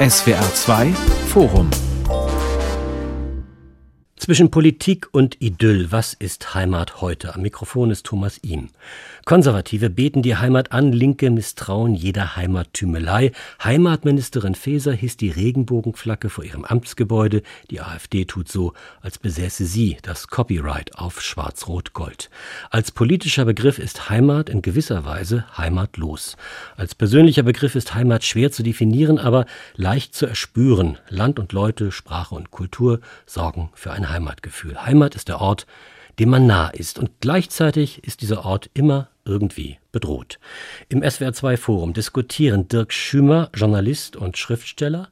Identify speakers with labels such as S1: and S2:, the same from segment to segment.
S1: SWR 2 Forum
S2: zwischen Politik und Idyll, was ist Heimat heute? Am Mikrofon ist Thomas Ihm. Konservative beten die Heimat an, Linke misstrauen jeder Heimattümelei. Heimatministerin Faeser hisst die Regenbogenflagge vor ihrem Amtsgebäude. Die AfD tut so, als besäße sie das Copyright auf Schwarz-Rot-Gold. Als politischer Begriff ist Heimat in gewisser Weise heimatlos. Als persönlicher Begriff ist Heimat schwer zu definieren, aber leicht zu erspüren. Land und Leute, Sprache und Kultur sorgen für ein Heimatgefühl. Heimat ist der Ort, dem man nah ist und gleichzeitig ist dieser Ort immer irgendwie bedroht. Im SWR2 Forum diskutieren Dirk Schümer, Journalist und Schriftsteller,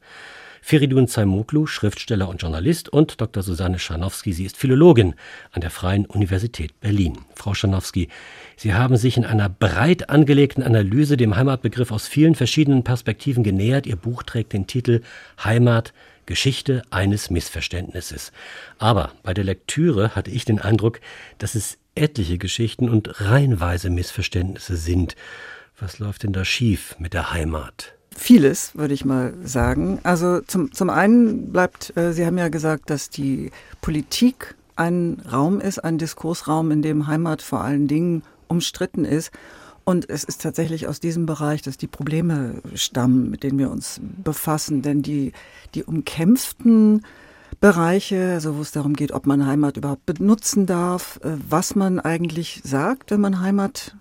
S2: Feridun Zaimoglu, Schriftsteller und Journalist und Dr. Susanne Scharnowski, sie ist Philologin an der Freien Universität Berlin. Frau Scharnowski, Sie haben sich in einer breit angelegten Analyse dem Heimatbegriff aus vielen verschiedenen Perspektiven genähert. Ihr Buch trägt den Titel Heimat Geschichte eines Missverständnisses. Aber bei der Lektüre hatte ich den Eindruck, dass es etliche Geschichten und reihenweise Missverständnisse sind. Was läuft denn da schief mit der Heimat?
S3: Vieles, würde ich mal sagen. Also zum, zum einen bleibt, äh, Sie haben ja gesagt, dass die Politik ein Raum ist, ein Diskursraum, in dem Heimat vor allen Dingen umstritten ist. Und es ist tatsächlich aus diesem Bereich, dass die Probleme stammen, mit denen wir uns befassen. Denn die, die umkämpften Bereiche, also wo es darum geht, ob man Heimat überhaupt benutzen darf, äh, was man eigentlich sagt, wenn man Heimat,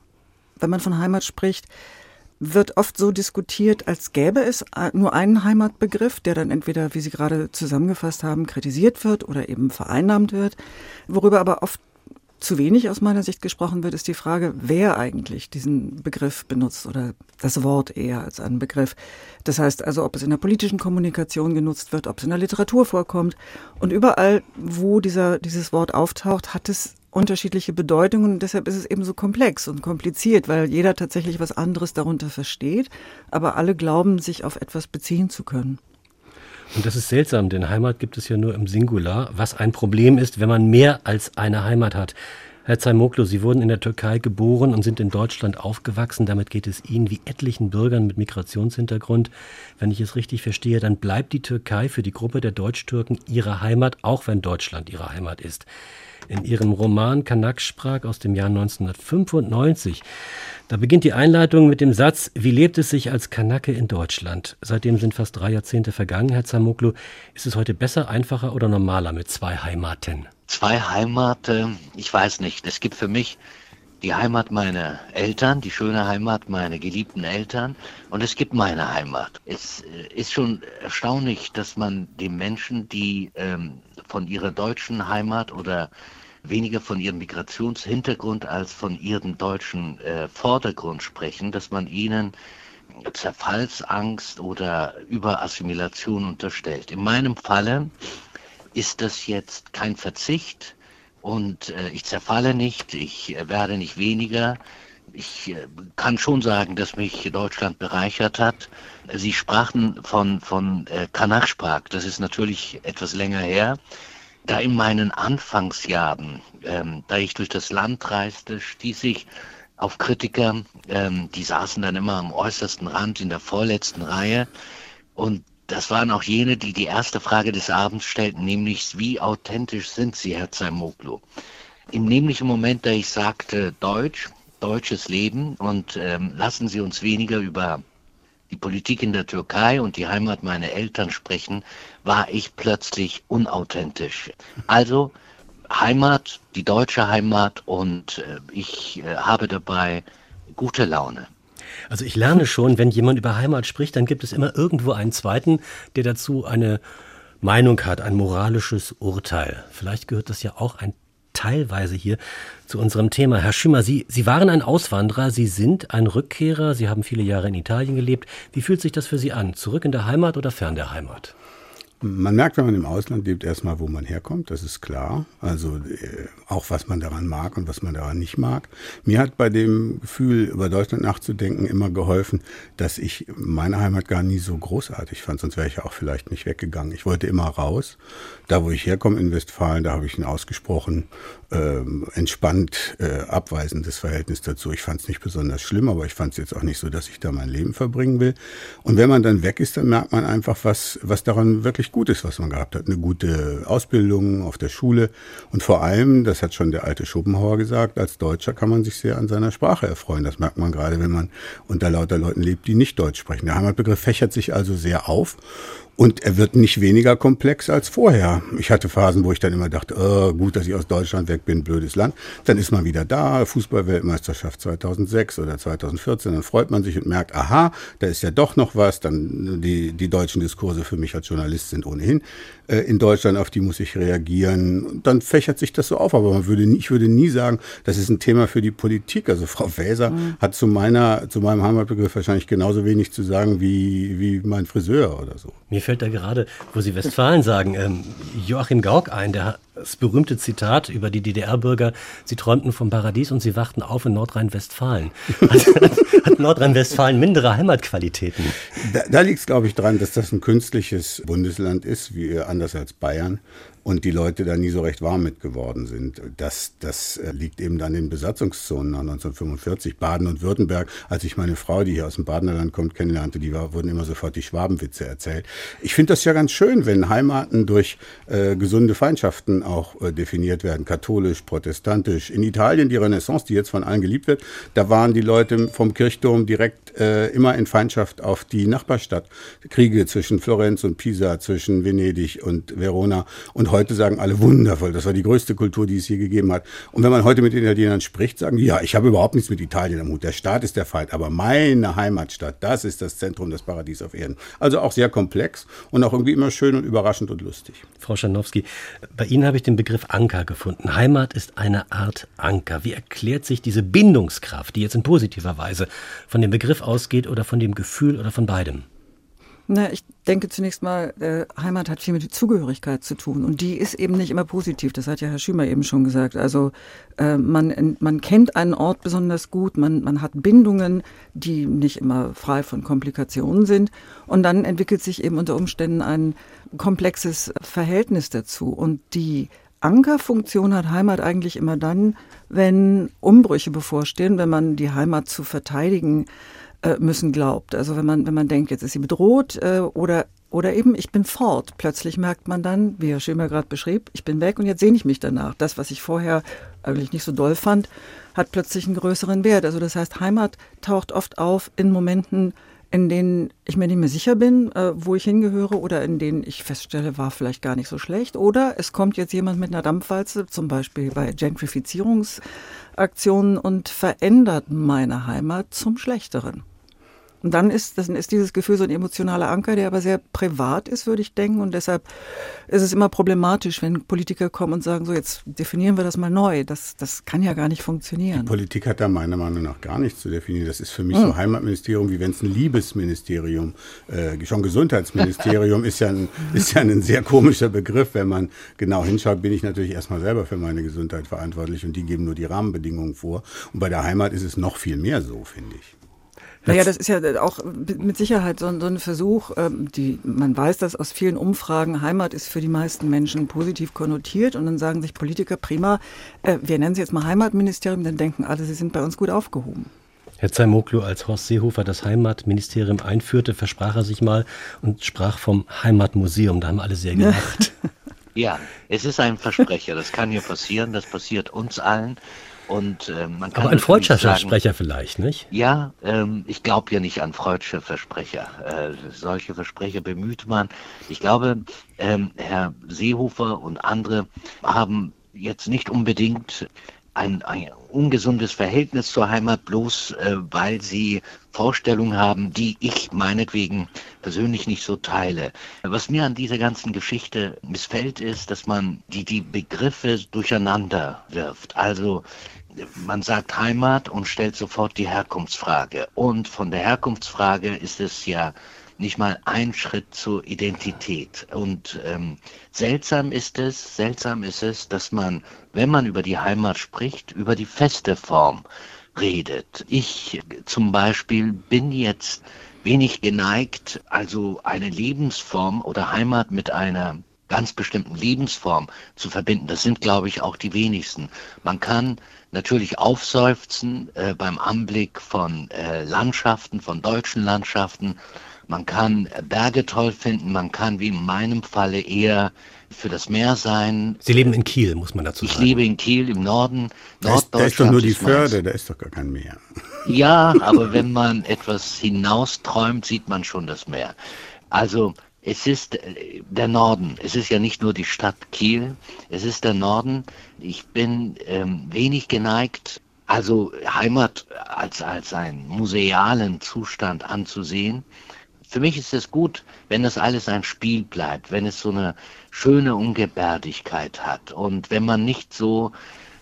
S3: wenn man von Heimat spricht, wird oft so diskutiert, als gäbe es nur einen Heimatbegriff, der dann entweder, wie Sie gerade zusammengefasst haben, kritisiert wird oder eben vereinnahmt wird, worüber aber oft zu wenig aus meiner Sicht gesprochen wird, ist die Frage, wer eigentlich diesen Begriff benutzt oder das Wort eher als einen Begriff. Das heißt also, ob es in der politischen Kommunikation genutzt wird, ob es in der Literatur vorkommt. Und überall, wo dieser, dieses Wort auftaucht, hat es unterschiedliche Bedeutungen und deshalb ist es eben so komplex und kompliziert, weil jeder tatsächlich was anderes darunter versteht, aber alle glauben, sich auf etwas beziehen zu können.
S2: Und das ist seltsam, denn Heimat gibt es ja nur im Singular, was ein Problem ist, wenn man mehr als eine Heimat hat. Herr Zaymoklo, Sie wurden in der Türkei geboren und sind in Deutschland aufgewachsen. Damit geht es Ihnen wie etlichen Bürgern mit Migrationshintergrund. Wenn ich es richtig verstehe, dann bleibt die Türkei für die Gruppe der Deutschtürken ihre Heimat, auch wenn Deutschland ihre Heimat ist. In ihrem Roman Kanaksprak aus dem Jahr 1995 da beginnt die Einleitung mit dem Satz, wie lebt es sich als Kanake in Deutschland? Seitdem sind fast drei Jahrzehnte vergangen, Herr Zamoklu. Ist es heute besser, einfacher oder normaler mit zwei Heimaten?
S4: Zwei Heimaten, ich weiß nicht. Es gibt für mich die Heimat meiner Eltern, die schöne Heimat meiner geliebten Eltern und es gibt meine Heimat. Es äh, ist schon erstaunlich, dass man den Menschen, die ähm, von ihrer deutschen Heimat oder weniger von ihrem Migrationshintergrund als von ihrem deutschen äh, Vordergrund sprechen, dass man ihnen Zerfallsangst oder Überassimilation unterstellt. In meinem Falle ist das jetzt kein Verzicht und äh, ich zerfalle nicht, ich äh, werde nicht weniger. Ich äh, kann schon sagen, dass mich Deutschland bereichert hat. Sie sprachen von, von äh, Kanachsprach, das ist natürlich etwas länger her. Da in meinen Anfangsjahren, ähm, da ich durch das Land reiste, stieß ich auf Kritiker, ähm, die saßen dann immer am äußersten Rand in der vorletzten Reihe. Und das waren auch jene, die die erste Frage des Abends stellten, nämlich wie authentisch sind Sie, Herr Zaimoglu? Im nämlichen Moment, da ich sagte Deutsch, deutsches Leben und ähm, lassen Sie uns weniger über die Politik in der Türkei und die Heimat meiner Eltern sprechen, war ich plötzlich unauthentisch. Also Heimat, die deutsche Heimat und äh, ich äh, habe dabei gute Laune.
S2: Also ich lerne schon, wenn jemand über Heimat spricht, dann gibt es immer irgendwo einen zweiten, der dazu eine Meinung hat, ein moralisches Urteil. Vielleicht gehört das ja auch ein teilweise hier zu unserem Thema. Herr Schimmer, Sie, Sie waren ein Auswanderer, Sie sind ein Rückkehrer, Sie haben viele Jahre in Italien gelebt. Wie fühlt sich das für Sie an? Zurück in der Heimat oder fern der Heimat?
S5: Man merkt, wenn man im Ausland lebt, erstmal, wo man herkommt, das ist klar. Also äh, auch, was man daran mag und was man daran nicht mag. Mir hat bei dem Gefühl, über Deutschland nachzudenken, immer geholfen, dass ich meine Heimat gar nie so großartig fand, sonst wäre ich ja auch vielleicht nicht weggegangen. Ich wollte immer raus. Da, wo ich herkomme in Westfalen, da habe ich ein ausgesprochen ähm, entspannt äh, abweisendes Verhältnis dazu. Ich fand es nicht besonders schlimm, aber ich fand es jetzt auch nicht so, dass ich da mein Leben verbringen will. Und wenn man dann weg ist, dann merkt man einfach, was, was daran wirklich gut ist, was man gehabt hat. Eine gute Ausbildung auf der Schule und vor allem, das hat schon der alte Schopenhauer gesagt, als Deutscher kann man sich sehr an seiner Sprache erfreuen. Das merkt man gerade, wenn man unter lauter Leuten lebt, die nicht Deutsch sprechen. Der Heimatbegriff fächert sich also sehr auf und er wird nicht weniger komplex als vorher. Ich hatte Phasen, wo ich dann immer dachte, oh, gut, dass ich aus Deutschland weg bin, blödes Land. Dann ist man wieder da, Fußballweltmeisterschaft 2006 oder 2014, dann freut man sich und merkt, aha, da ist ja doch noch was. Dann die, die deutschen Diskurse für mich als Journalist sind ohnehin äh, in Deutschland, auf die muss ich reagieren. Dann fächert sich das so auf, aber man würde nie, ich würde nie sagen, das ist ein Thema für die Politik. Also Frau Faeser mhm. hat zu meiner, zu meinem Heimatbegriff wahrscheinlich genauso wenig zu sagen wie, wie mein Friseur oder so.
S2: Mir fällt da gerade, wo Sie Westfalen sagen, ähm, Joachim Gauck ein, der das berühmte Zitat über die DDR-Bürger, sie träumten vom Paradies und sie wachten auf in Nordrhein-Westfalen. Hat, hat Nordrhein-Westfalen mindere Heimatqualitäten?
S5: Da, da liegt es, glaube ich, dran, dass das ein künstliches Bundesland ist, wie anders als Bayern und die Leute da nie so recht warm mit geworden sind. Das, das äh, liegt eben dann in Besatzungszonen nach 1945. Baden und Württemberg, als ich meine Frau, die hier aus dem Badenerland kommt, kennenlernte, die war, wurden immer sofort die Schwabenwitze erzählt. Ich finde das ja ganz schön, wenn Heimaten durch äh, gesunde Feindschaften auch äh, definiert werden, katholisch, protestantisch. In Italien die Renaissance, die jetzt von allen geliebt wird, da waren die Leute vom Kirchturm direkt äh, immer in Feindschaft auf die Nachbarstadt. Kriege zwischen Florenz und Pisa, zwischen Venedig und Verona und heute sagen alle wundervoll, das war die größte Kultur, die es je gegeben hat. Und wenn man heute mit Italienern spricht, sagen die, ja, ich habe überhaupt nichts mit Italien am Hut. Der Staat ist der Feind, aber meine Heimatstadt, das ist das Zentrum des Paradies auf Erden. Also auch sehr komplex und auch irgendwie immer schön und überraschend und lustig.
S2: Frau Schanowski, bei Ihnen habe ich den Begriff Anker gefunden. Heimat ist eine Art Anker. Wie erklärt sich diese Bindungskraft, die jetzt in positiver Weise von dem Begriff ausgeht oder von dem Gefühl oder von beidem?
S3: Na, ich denke zunächst mal, äh, Heimat hat viel mit Zugehörigkeit zu tun und die ist eben nicht immer positiv. Das hat ja Herr Schümer eben schon gesagt. Also äh, man, man kennt einen Ort besonders gut, man, man hat Bindungen, die nicht immer frei von Komplikationen sind und dann entwickelt sich eben unter Umständen ein komplexes Verhältnis dazu und die Ankerfunktion hat Heimat eigentlich immer dann, wenn Umbrüche bevorstehen, wenn man die Heimat zu verteidigen äh, müssen glaubt. Also wenn man, wenn man denkt, jetzt ist sie bedroht äh, oder oder eben, ich bin fort. Plötzlich merkt man dann, wie Herr Schömer gerade beschrieb, ich bin weg und jetzt sehne ich mich danach. Das, was ich vorher eigentlich nicht so doll fand, hat plötzlich einen größeren Wert. Also das heißt, Heimat taucht oft auf in Momenten, in denen ich mir nicht mehr sicher bin, äh, wo ich hingehöre oder in denen ich feststelle, war vielleicht gar nicht so schlecht. Oder es kommt jetzt jemand mit einer Dampfwalze, zum Beispiel bei Gentrifizierungsaktionen und verändert meine Heimat zum Schlechteren. Und dann ist, dann ist dieses Gefühl so ein emotionaler Anker, der aber sehr privat ist, würde ich denken. Und deshalb ist es immer problematisch, wenn Politiker kommen und sagen, so jetzt definieren wir das mal neu. Das, das kann ja gar nicht funktionieren.
S5: Die Politik hat da meiner Meinung nach gar nichts zu definieren. Das ist für mich hm. so Heimatministerium, wie wenn es ein Liebesministerium, äh, schon Gesundheitsministerium ist ja, ein, ist ja ein sehr komischer Begriff. Wenn man genau hinschaut, bin ich natürlich erstmal selber für meine Gesundheit verantwortlich und die geben nur die Rahmenbedingungen vor. Und bei der Heimat ist es noch viel mehr so, finde ich.
S3: Naja, das ist ja auch mit Sicherheit so, so ein Versuch, ähm, die, man weiß das aus vielen Umfragen, Heimat ist für die meisten Menschen positiv konnotiert und dann sagen sich Politiker, prima, äh, wir nennen sie jetzt mal Heimatministerium, dann denken alle, sie sind bei uns gut aufgehoben.
S2: Herr Zaimoglu, als Horst Seehofer das Heimatministerium einführte, versprach er sich mal und sprach vom Heimatmuseum. Da haben alle sehr gelacht.
S4: Ja, es ist ein Versprecher. Das kann hier passieren. Das passiert uns allen. Und, äh, man kann
S2: Aber ein freudscher Versprecher vielleicht, nicht?
S4: Ja, ähm, ich glaube ja nicht an freudsche Versprecher. Äh, solche Versprecher bemüht man. Ich glaube, ähm, Herr Seehofer und andere haben jetzt nicht unbedingt ein, ein ungesundes Verhältnis zur Heimat, bloß äh, weil sie Vorstellungen haben, die ich meinetwegen persönlich nicht so teile. Was mir an dieser ganzen Geschichte missfällt, ist, dass man die, die Begriffe durcheinander wirft. Also man sagt Heimat und stellt sofort die Herkunftsfrage. Und von der Herkunftsfrage ist es ja nicht mal ein Schritt zur Identität. Und ähm, seltsam ist es, seltsam ist es, dass man, wenn man über die Heimat spricht, über die feste Form redet. Ich zum Beispiel bin jetzt wenig geneigt, also eine Lebensform oder Heimat mit einer ganz bestimmten Lebensform zu verbinden. Das sind, glaube ich, auch die wenigsten. Man kann natürlich aufseufzen äh, beim Anblick von äh, Landschaften, von deutschen Landschaften. Man kann Berge toll finden, man kann wie in meinem Falle eher für das Meer sein.
S2: Sie leben in Kiel, muss man dazu
S4: sagen.
S2: Ich
S4: lebe in Kiel im Norden.
S5: Da ist, da ist doch nur die Förde, da ist doch gar kein Meer.
S4: Ja, aber wenn man etwas hinausträumt, sieht man schon das Meer. Also es ist äh, der Norden. Es ist ja nicht nur die Stadt Kiel, es ist der Norden. Ich bin ähm, wenig geneigt, also Heimat als, als einen musealen Zustand anzusehen. Für mich ist es gut, wenn das alles ein Spiel bleibt, wenn es so eine schöne Ungebärdigkeit hat. Und wenn man nicht so,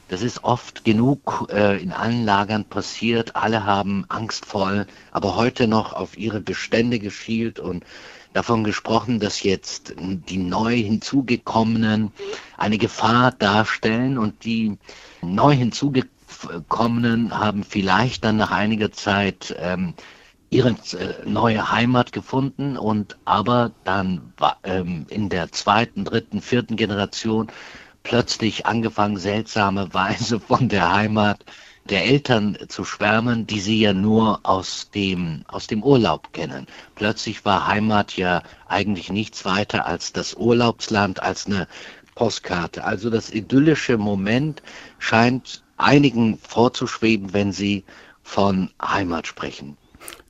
S4: das ist oft genug äh, in allen Lagern passiert, alle haben angstvoll, aber heute noch auf ihre Bestände geschielt und davon gesprochen, dass jetzt die neu hinzugekommenen eine Gefahr darstellen und die neu hinzugekommenen haben vielleicht dann nach einiger Zeit ähm, ihre äh, neue Heimat gefunden und aber dann ähm, in der zweiten, dritten, vierten Generation plötzlich angefangen, seltsame Weise von der Heimat der Eltern zu schwärmen, die sie ja nur aus dem, aus dem Urlaub kennen. Plötzlich war Heimat ja eigentlich nichts weiter als das Urlaubsland, als eine Postkarte. Also das idyllische Moment scheint einigen vorzuschweben, wenn sie von Heimat sprechen.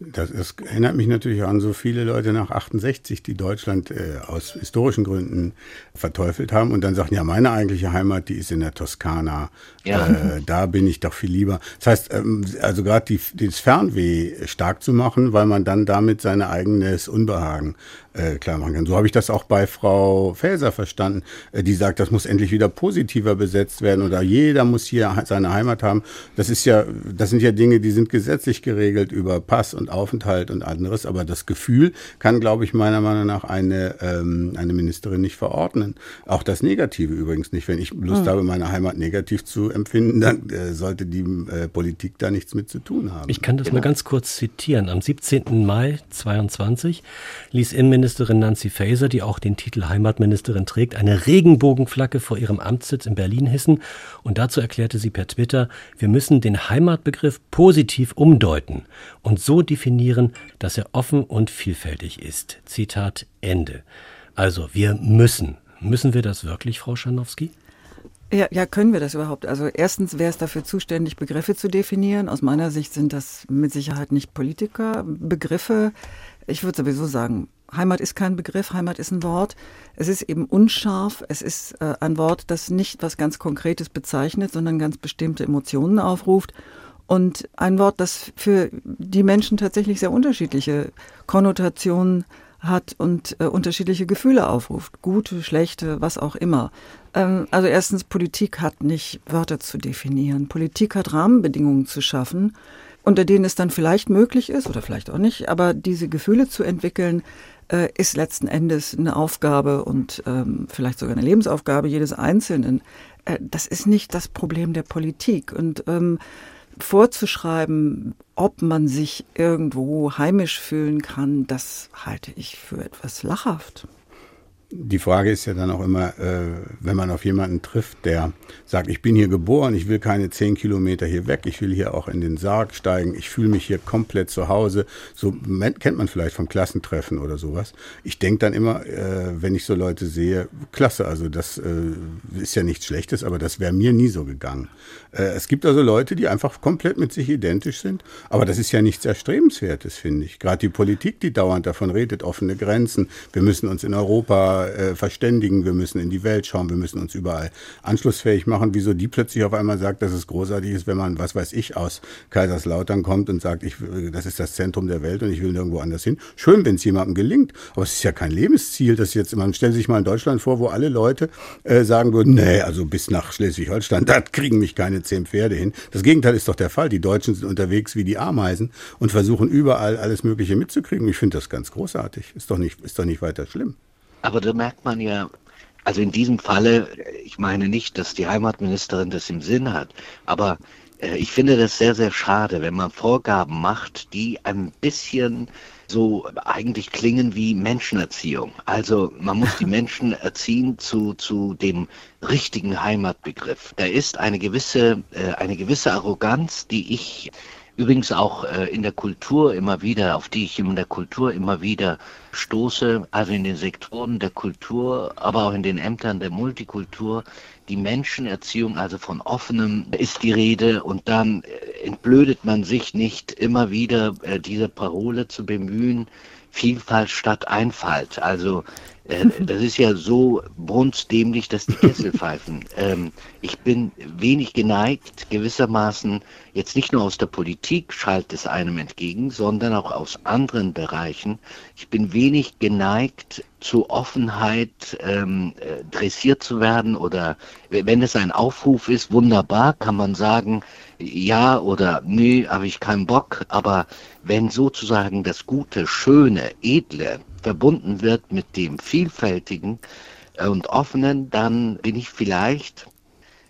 S5: Das, das, erinnert mich natürlich an so viele Leute nach 68, die Deutschland äh, aus historischen Gründen verteufelt haben und dann sagen, ja, meine eigentliche Heimat, die ist in der Toskana. Ja. Äh, da bin ich doch viel lieber. Das heißt, ähm, also gerade das Fernweh stark zu machen, weil man dann damit sein eigenes Unbehagen äh, klar machen kann. So habe ich das auch bei Frau Felser verstanden, äh, die sagt, das muss endlich wieder positiver besetzt werden oder jeder muss hier seine Heimat haben. Das ist ja, das sind ja Dinge, die sind gesetzlich geregelt über Pass und Aufenthalt und anderes, aber das Gefühl kann, glaube ich, meiner Meinung nach eine, ähm, eine Ministerin nicht verordnen. Auch das Negative übrigens nicht. Wenn ich Lust mhm. habe, meine Heimat negativ zu empfinden, dann äh, sollte die äh, Politik da nichts mit zu tun haben.
S2: Ich kann das genau. mal ganz kurz zitieren. Am 17. Mai 22 ließ Innenminister Innenministerin Nancy Faeser, die auch den Titel Heimatministerin trägt, eine Regenbogenflagge vor ihrem Amtssitz in Berlin hissen. Und dazu erklärte sie per Twitter, wir müssen den Heimatbegriff positiv umdeuten und so definieren, dass er offen und vielfältig ist. Zitat Ende. Also wir müssen. Müssen wir das wirklich, Frau Schanowski?
S3: Ja, ja, können wir das überhaupt? Also erstens, wer ist dafür zuständig, Begriffe zu definieren? Aus meiner Sicht sind das mit Sicherheit nicht Politiker. Begriffe, ich würde sowieso sagen, Heimat ist kein Begriff, Heimat ist ein Wort. Es ist eben unscharf. Es ist äh, ein Wort, das nicht was ganz Konkretes bezeichnet, sondern ganz bestimmte Emotionen aufruft. Und ein Wort, das für die Menschen tatsächlich sehr unterschiedliche Konnotationen hat und äh, unterschiedliche Gefühle aufruft. Gute, schlechte, was auch immer. Ähm, also erstens, Politik hat nicht Wörter zu definieren. Politik hat Rahmenbedingungen zu schaffen, unter denen es dann vielleicht möglich ist oder vielleicht auch nicht, aber diese Gefühle zu entwickeln, äh, ist letzten Endes eine Aufgabe und ähm, vielleicht sogar eine Lebensaufgabe jedes Einzelnen. Äh, das ist nicht das Problem der Politik. Und ähm, vorzuschreiben, ob man sich irgendwo heimisch fühlen kann, das halte ich für etwas lachhaft
S5: die Frage ist ja dann auch immer, äh, wenn man auf jemanden trifft, der sagt, ich bin hier geboren, ich will keine zehn Kilometer hier weg, ich will hier auch in den Sarg steigen, ich fühle mich hier komplett zu Hause. So kennt man vielleicht vom Klassentreffen oder sowas. Ich denke dann immer, äh, wenn ich so Leute sehe, klasse, also das äh, ist ja nichts Schlechtes, aber das wäre mir nie so gegangen. Es gibt also Leute, die einfach komplett mit sich identisch sind, aber das ist ja nichts Erstrebenswertes, finde ich. Gerade die Politik, die dauernd davon redet, offene Grenzen, wir müssen uns in Europa äh, verständigen, wir müssen in die Welt schauen, wir müssen uns überall anschlussfähig machen. Wieso die plötzlich auf einmal sagt, dass es großartig ist, wenn man, was weiß ich, aus Kaiserslautern kommt und sagt, ich, das ist das Zentrum der Welt und ich will nirgendwo anders hin. Schön, wenn es jemandem gelingt, aber es ist ja kein Lebensziel, dass jetzt, man stellt sich mal in Deutschland vor, wo alle Leute äh, sagen würden, nee, also bis nach Schleswig-Holstein, da kriegen mich keine zehn Pferde hin. Das Gegenteil ist doch der Fall. Die Deutschen sind unterwegs wie die Ameisen und versuchen überall alles Mögliche mitzukriegen. Ich finde das ganz großartig. Ist doch nicht, ist doch nicht weiter schlimm.
S4: Aber da merkt man ja, also in diesem Falle, ich meine nicht, dass die Heimatministerin das im Sinn hat, aber äh, ich finde das sehr, sehr schade, wenn man Vorgaben macht, die ein bisschen so eigentlich klingen wie Menschenerziehung. Also man muss die Menschen erziehen zu, zu dem richtigen Heimatbegriff. Da ist eine gewisse, äh, eine gewisse Arroganz, die ich übrigens auch äh, in der Kultur immer wieder, auf die ich in der Kultur immer wieder stoße, also in den Sektoren der Kultur, aber auch in den Ämtern der Multikultur, die Menschenerziehung, also von offenem ist die Rede und dann äh, entblödet man sich nicht immer wieder äh, diese Parole zu bemühen, Vielfalt statt Einfalt. Also äh, das ist ja so brunstdämlich, dass die Kessel pfeifen. Ähm, ich bin wenig geneigt, gewissermaßen jetzt nicht nur aus der Politik schallt es einem entgegen, sondern auch aus anderen Bereichen. Ich bin wenig geneigt, zu Offenheit ähm, äh, dressiert zu werden oder wenn es ein Aufruf ist, wunderbar, kann man sagen, ja oder nö, habe ich keinen Bock, aber wenn sozusagen das Gute, Schöne, Edle verbunden wird mit dem Vielfältigen äh, und Offenen, dann bin ich vielleicht,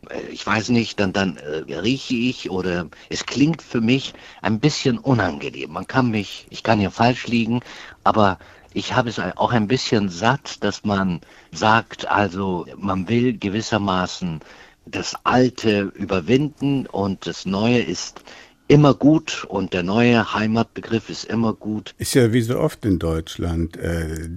S4: äh, ich weiß nicht, dann, dann äh, rieche ich oder es klingt für mich ein bisschen unangenehm. Man kann mich, ich kann hier falsch liegen, aber ich habe es auch ein bisschen satt, dass man sagt, also man will gewissermaßen das Alte überwinden und das Neue ist immer gut und der neue Heimatbegriff ist immer gut.
S5: Ist ja wie so oft in Deutschland. Äh,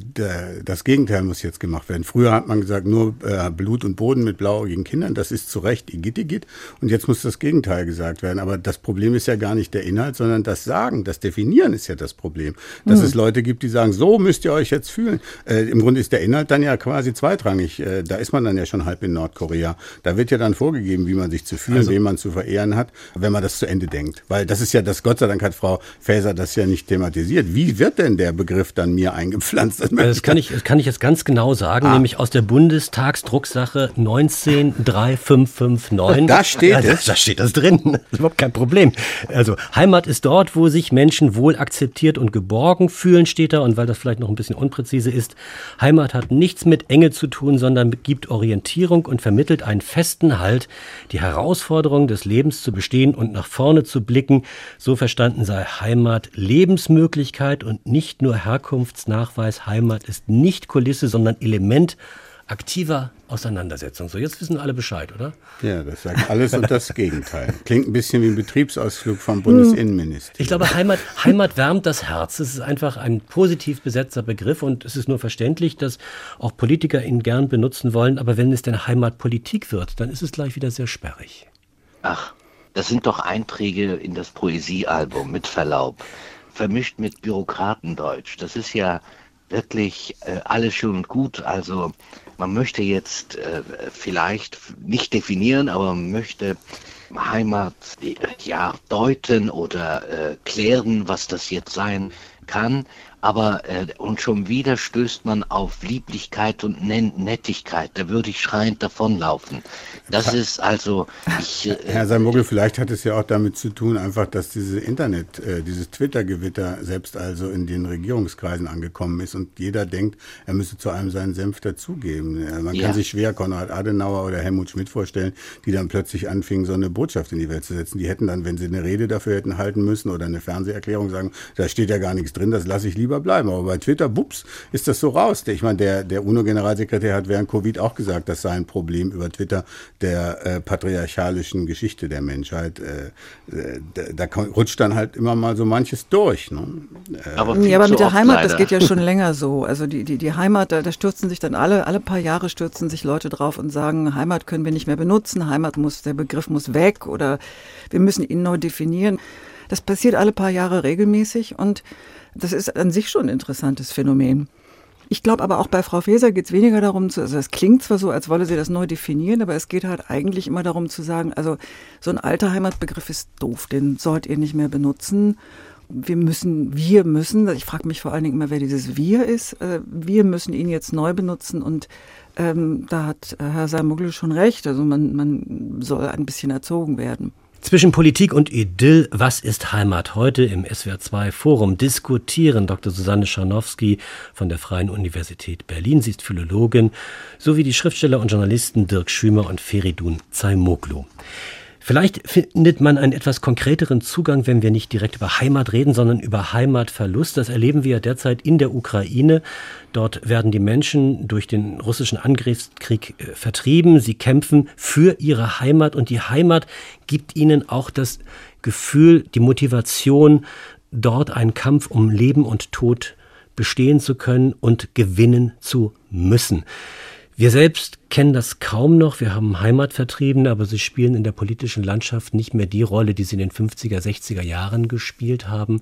S5: das Gegenteil muss jetzt gemacht werden. Früher hat man gesagt, nur äh, Blut und Boden mit blauäugigen Kindern, das ist zu Recht Igitt, Igitt. Und jetzt muss das Gegenteil gesagt werden. Aber das Problem ist ja gar nicht der Inhalt, sondern das Sagen, das Definieren ist ja das Problem. Dass mhm. es Leute gibt, die sagen, so müsst ihr euch jetzt fühlen. Äh, Im Grunde ist der Inhalt dann ja quasi zweitrangig. Da ist man dann ja schon halb in Nordkorea. Da wird ja dann vorgegeben, wie man sich zu fühlen, also, wen man zu verehren hat, wenn man das zu Ende denkt. Weil das ist ja das, Gott sei Dank hat Frau Faeser das ja nicht thematisiert. Wie wird denn der Begriff dann mir eingepflanzt?
S2: Das, das kann, ich, das kann ich jetzt ganz genau sagen, ah. nämlich aus der Bundestagsdrucksache 193559.
S5: Da steht ja, es.
S2: Da steht das drin. Das ist überhaupt kein Problem. Also Heimat ist dort, wo sich Menschen wohl akzeptiert und geborgen fühlen, steht da. Und weil das vielleicht noch ein bisschen unpräzise ist, Heimat hat nichts mit Enge zu tun, sondern gibt Orientierung und vermittelt einen festen Halt, die Herausforderung des Lebens zu bestehen und nach vorne zu blicken, so verstanden sei Heimat Lebensmöglichkeit und nicht nur Herkunftsnachweis. Heimat ist nicht Kulisse, sondern Element aktiver Auseinandersetzung. So, jetzt wissen alle Bescheid, oder?
S5: Ja, das sagt alles und das Gegenteil. Klingt ein bisschen wie ein Betriebsausflug vom Bundesinnenminister.
S2: Ich glaube, Heimat, Heimat wärmt das Herz. Es ist einfach ein positiv besetzter Begriff und es ist nur verständlich, dass auch Politiker ihn gern benutzen wollen. Aber wenn es denn Heimatpolitik wird, dann ist es gleich wieder sehr sperrig.
S4: Ach, das sind doch Einträge in das Poesiealbum, mit Verlaub. Vermischt mit Bürokratendeutsch. Das ist ja wirklich äh, alles schön und gut. Also man möchte jetzt äh, vielleicht nicht definieren, aber man möchte Heimat äh, ja deuten oder äh, klären, was das jetzt sein kann aber äh, und schon wieder stößt man auf Lieblichkeit und Nettigkeit. Da würde ich schreiend davonlaufen. Das ist also. Ich,
S5: äh, Herr Samogel, vielleicht hat es ja auch damit zu tun, einfach, dass diese Internet, äh, dieses Twitter-Gewitter selbst also in den Regierungskreisen angekommen ist und jeder denkt, er müsse zu einem seinen Senf dazugeben. Man ja. kann sich schwer Konrad Adenauer oder Helmut Schmidt vorstellen, die dann plötzlich anfingen, so eine Botschaft in die Welt zu setzen. Die hätten dann, wenn sie eine Rede dafür hätten halten müssen oder eine Fernseherklärung sagen, da steht ja gar nichts drin, das lasse ich lieber bleiben. Aber bei Twitter, bups, ist das so raus. Ich meine, der, der UNO-Generalsekretär hat während Covid auch gesagt, das sei ein Problem über Twitter der äh, patriarchalischen Geschichte der Menschheit. Äh, äh da, da, rutscht dann halt immer mal so manches durch. Ne?
S3: Äh, aber ja, aber mit der Heimat, leider. das geht ja schon länger so. Also die, die, die Heimat, da, da stürzen sich dann alle, alle paar Jahre stürzen sich Leute drauf und sagen, Heimat können wir nicht mehr benutzen, Heimat muss, der Begriff muss weg oder wir müssen ihn neu definieren. Das passiert alle paar Jahre regelmäßig und das ist an sich schon ein interessantes Phänomen. Ich glaube aber auch bei Frau Faeser geht es weniger darum, zu, also es klingt zwar so, als wolle sie das neu definieren, aber es geht halt eigentlich immer darum zu sagen, also so ein alter Heimatbegriff ist doof, den sollt ihr nicht mehr benutzen. Wir müssen, wir müssen, ich frage mich vor allen Dingen immer, wer dieses Wir ist, äh, wir müssen ihn jetzt neu benutzen und ähm, da hat Herr Salmugel schon recht, also man, man soll ein bisschen erzogen werden.
S2: Zwischen Politik und Idyll, was ist Heimat heute im SWR2 Forum diskutieren Dr. Susanne Scharnowski von der Freien Universität Berlin, sie ist Philologin, sowie die Schriftsteller und Journalisten Dirk Schümer und Feridun Zaimoglu. Vielleicht findet man einen etwas konkreteren Zugang, wenn wir nicht direkt über Heimat reden, sondern über Heimatverlust. Das erleben wir ja derzeit in der Ukraine. Dort werden die Menschen durch den russischen Angriffskrieg äh, vertrieben. Sie kämpfen für ihre Heimat und die Heimat gibt ihnen auch das Gefühl, die Motivation, dort einen Kampf um Leben und Tod bestehen zu können und gewinnen zu müssen. Wir selbst kennen das kaum noch. Wir haben Heimatvertriebene, aber sie spielen in der politischen Landschaft nicht mehr die Rolle, die sie in den 50er, 60er Jahren gespielt haben.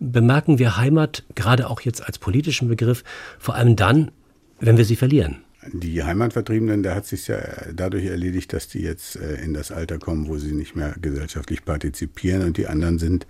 S2: Bemerken wir Heimat gerade auch jetzt als politischen Begriff vor allem dann, wenn wir sie verlieren.
S5: Die Heimatvertriebenen, da hat sich ja dadurch erledigt, dass die jetzt äh, in das Alter kommen, wo sie nicht mehr gesellschaftlich partizipieren und die anderen sind äh,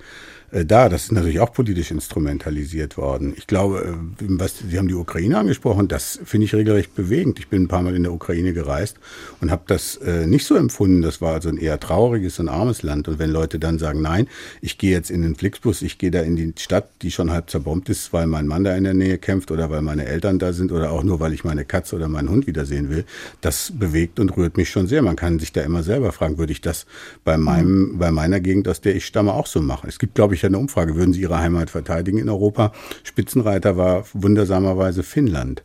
S5: da. Das ist natürlich auch politisch instrumentalisiert worden. Ich glaube, äh, was, Sie haben die Ukraine angesprochen, das finde ich regelrecht bewegend. Ich bin ein paar Mal in der Ukraine gereist und habe das äh, nicht so empfunden. Das war also ein eher trauriges und armes Land. Und wenn Leute dann sagen, nein, ich gehe jetzt in den Flixbus, ich gehe da in die Stadt, die schon halb zerbombt ist, weil mein Mann da in der Nähe kämpft oder weil meine Eltern da sind oder auch nur, weil ich meine Katze oder meinen Hund wiedersehen will, das bewegt und rührt mich schon sehr. Man kann sich da immer selber fragen, würde ich das bei meinem, bei meiner Gegend, aus der ich stamme, auch so machen? Es gibt, glaube ich, ich eine Umfrage, würden Sie Ihre Heimat verteidigen in Europa? Spitzenreiter war wundersamerweise Finnland.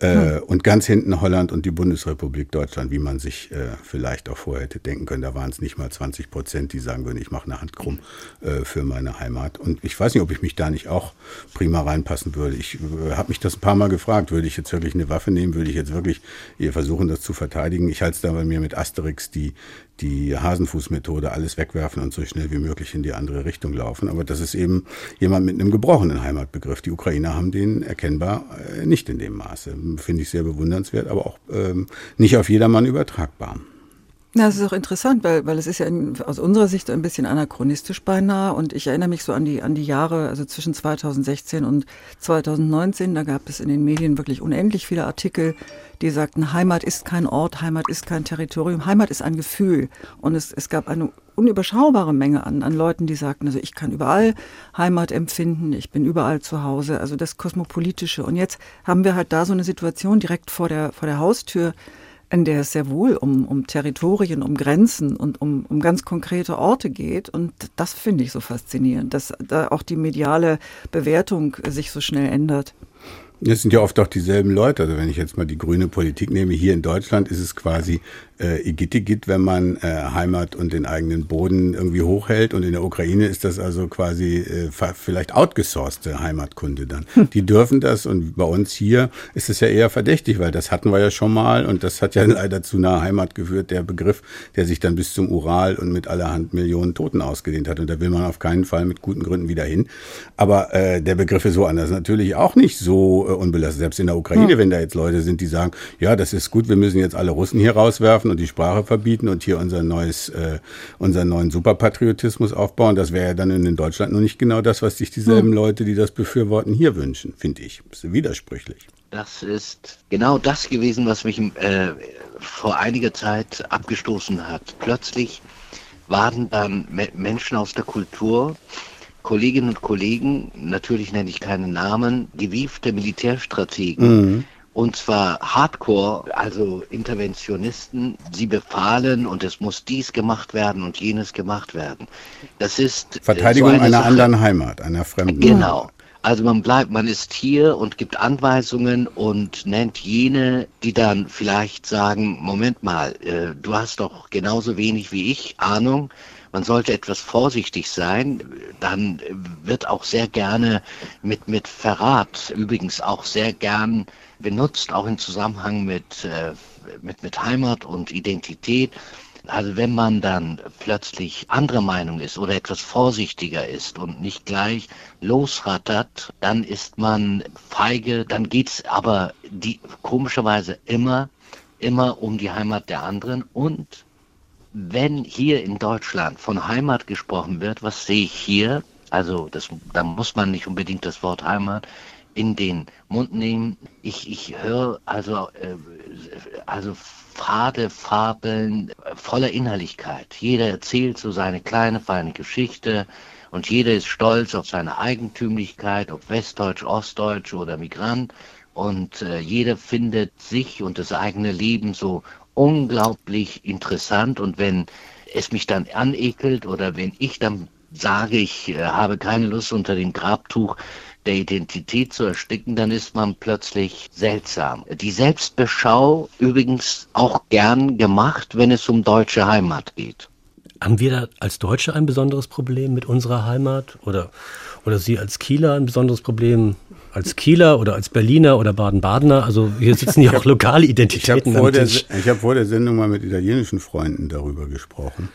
S5: Äh, hm. Und ganz hinten Holland und die Bundesrepublik Deutschland, wie man sich äh, vielleicht auch vorher hätte denken können. Da waren es nicht mal 20 Prozent, die sagen würden, ich mache eine Hand krumm äh, für meine Heimat. Und ich weiß nicht, ob ich mich da nicht auch prima reinpassen würde. Ich äh, habe mich das ein paar Mal gefragt, würde ich jetzt wirklich eine Waffe nehmen, würde ich jetzt wirklich versuchen, das zu verteidigen. Ich halte es da bei mir mit Asterix, die, die Hasenfußmethode, alles wegwerfen und so schnell wie möglich in die andere Richtung laufen. Aber das ist eben jemand mit einem gebrochenen Heimatbegriff. Die Ukrainer haben den erkennbar äh, nicht in dem Maße. Finde ich sehr bewundernswert, aber auch ähm, nicht auf jedermann übertragbar.
S3: Ja, das ist auch interessant, weil, weil es ist ja in, aus unserer Sicht ein bisschen anachronistisch beinahe. Und ich erinnere mich so an die, an die Jahre, also zwischen 2016 und 2019, da gab es in den Medien wirklich unendlich viele Artikel, die sagten, Heimat ist kein Ort, Heimat ist kein Territorium, Heimat ist ein Gefühl. Und es, es gab eine unüberschaubare Menge an, an Leuten, die sagten, also ich kann überall Heimat empfinden, ich bin überall zu Hause, also das Kosmopolitische. Und jetzt haben wir halt da so eine Situation direkt vor der, vor der Haustür, in der es sehr wohl um, um Territorien, um Grenzen und um, um ganz konkrete Orte geht. Und das finde ich so faszinierend, dass da auch die mediale Bewertung sich so schnell ändert.
S5: Es sind ja oft auch dieselben Leute. Also wenn ich jetzt mal die grüne Politik nehme, hier in Deutschland ist es quasi äh, Igitigit, wenn man äh, Heimat und den eigenen Boden irgendwie hochhält. Und in der Ukraine ist das also quasi äh, vielleicht outgesourcete Heimatkunde dann. Hm. Die dürfen das und bei uns hier ist es ja eher verdächtig, weil das hatten wir ja schon mal und das hat ja leider zu einer Heimat geführt, der Begriff, der sich dann bis zum Ural und mit allerhand Millionen Toten ausgedehnt hat. Und da will man auf keinen Fall mit guten Gründen wieder hin. Aber äh, der Begriff ist so anders natürlich auch nicht so äh, unbelastet. Selbst in der Ukraine, hm. wenn da jetzt Leute sind, die sagen, ja, das ist gut, wir müssen jetzt alle Russen hier rauswerfen abschaffen und die Sprache verbieten und hier unser neues, äh, unseren neuen Superpatriotismus aufbauen. Das wäre ja dann in Deutschland noch nicht genau das, was sich dieselben hm. Leute, die das befürworten, hier wünschen, finde ich. Das ist widersprüchlich.
S4: Das ist genau das gewesen, was mich äh, vor einiger Zeit abgestoßen hat. Plötzlich waren dann Menschen aus der Kultur, Kolleginnen und Kollegen, natürlich nenne ich keine Namen, gewiefte Militärstrategen, mhm und zwar Hardcore, also Interventionisten, sie befahlen und es muss dies gemacht werden und jenes gemacht werden. Das ist
S5: äh, Verteidigung so eine einer Sache. anderen Heimat, einer fremden.
S4: Genau. Also man bleibt, man ist hier und gibt Anweisungen und nennt jene, die dann vielleicht sagen, Moment mal, äh, du hast doch genauso wenig wie ich Ahnung, man sollte etwas vorsichtig sein. Dann wird auch sehr gerne mit, mit Verrat, übrigens auch sehr gern benutzt, auch im Zusammenhang mit, äh, mit, mit Heimat und Identität, Also wenn man dann plötzlich anderer Meinung ist oder etwas vorsichtiger ist und nicht gleich losrattert, dann ist man feige, dann geht's aber die komischerweise immer, immer um die Heimat der anderen und wenn hier in Deutschland von Heimat gesprochen wird, was sehe ich hier? Also das, da muss man nicht unbedingt das Wort Heimat in den Mund nehmen. Ich, ich höre also, äh, also fade Fabeln voller Innerlichkeit. Jeder erzählt so seine kleine, feine Geschichte und jeder ist stolz auf seine Eigentümlichkeit, ob Westdeutsch, Ostdeutsch oder Migrant. Und äh, jeder findet sich und das eigene Leben so unglaublich interessant. Und wenn es mich dann anekelt oder wenn ich dann sage, ich äh, habe keine Lust unter dem Grabtuch der Identität zu ersticken, dann ist man plötzlich seltsam. Die Selbstbeschau übrigens auch gern gemacht, wenn es um deutsche Heimat geht.
S2: Haben wir da als Deutsche ein besonderes Problem mit unserer Heimat? Oder, oder Sie als Kieler ein besonderes Problem als Kieler oder als Berliner oder Baden-Badener. Also hier sitzen ja auch lokale Identitäten.
S5: Ich habe vor, hab vor, der Sendung mal mit italienischen Freunden darüber gesprochen.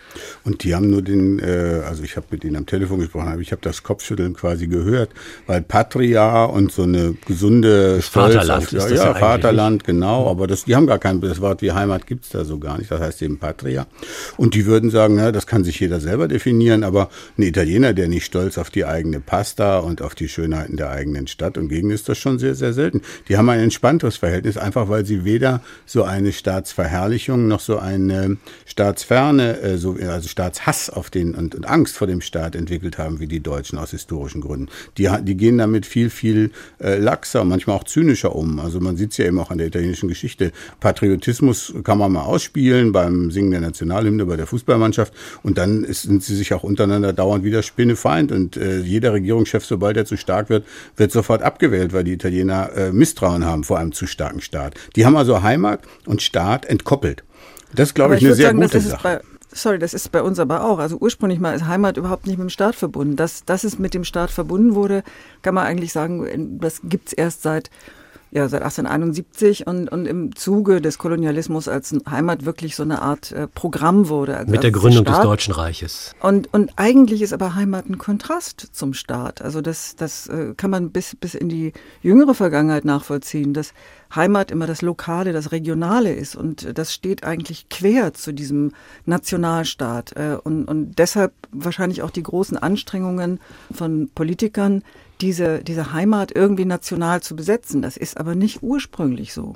S5: Und die haben nur den, äh, also ich habe mit ihnen am Telefon gesprochen, aber ich habe das Kopfschütteln quasi gehört, weil Patria und so eine gesunde
S2: das Vaterland
S5: auf, ist das ja, Vaterland, genau, aber das, die haben gar kein, das Wort wie Heimat gibt's da so gar nicht, das heißt eben Patria. Und die würden sagen, na, das kann sich jeder selber definieren, aber ein Italiener, der nicht stolz auf die eigene Pasta und auf die Schönheiten der eigenen Stadt und Gegend ist das schon sehr, sehr selten. Die haben ein entspannteres Verhältnis, einfach weil sie weder so eine Staatsverherrlichung noch so eine Staatsferne, äh, so, also Staatshass auf den und, und, Angst vor dem Staat entwickelt haben wie die Deutschen aus historischen Gründen. Die, die gehen damit viel, viel äh, laxer, manchmal auch zynischer um. Also man sieht es ja eben auch an der italienischen Geschichte. Patriotismus kann man mal ausspielen beim Singen der Nationalhymne bei der Fußballmannschaft und dann ist, sind sie sich auch untereinander dauernd wieder Spinnefeind und äh, jeder Regierungschef, sobald er zu stark wird, wird sofort ab abgewählt, weil die Italiener äh, Misstrauen haben vor einem zu starken Staat. Die haben also Heimat und Staat entkoppelt. Das glaube ich, ich eine sehr sagen, gute Sache.
S3: Sorry, das ist bei uns aber auch. Also ursprünglich mal ist Heimat überhaupt nicht mit dem Staat verbunden. Dass, dass es mit dem Staat verbunden wurde, kann man eigentlich sagen, das gibt es erst seit ja, seit 1871 und, und im Zuge des Kolonialismus als Heimat wirklich so eine Art äh, Programm wurde.
S2: Also Mit der Gründung Staat. des Deutschen Reiches.
S3: Und, und eigentlich ist aber Heimat ein Kontrast zum Staat. Also das, das äh, kann man bis, bis in die jüngere Vergangenheit nachvollziehen, dass Heimat immer das Lokale, das Regionale ist. Und das steht eigentlich quer zu diesem Nationalstaat. Äh, und, und deshalb wahrscheinlich auch die großen Anstrengungen von Politikern, diese, diese Heimat irgendwie national zu besetzen. Das ist aber nicht ursprünglich so.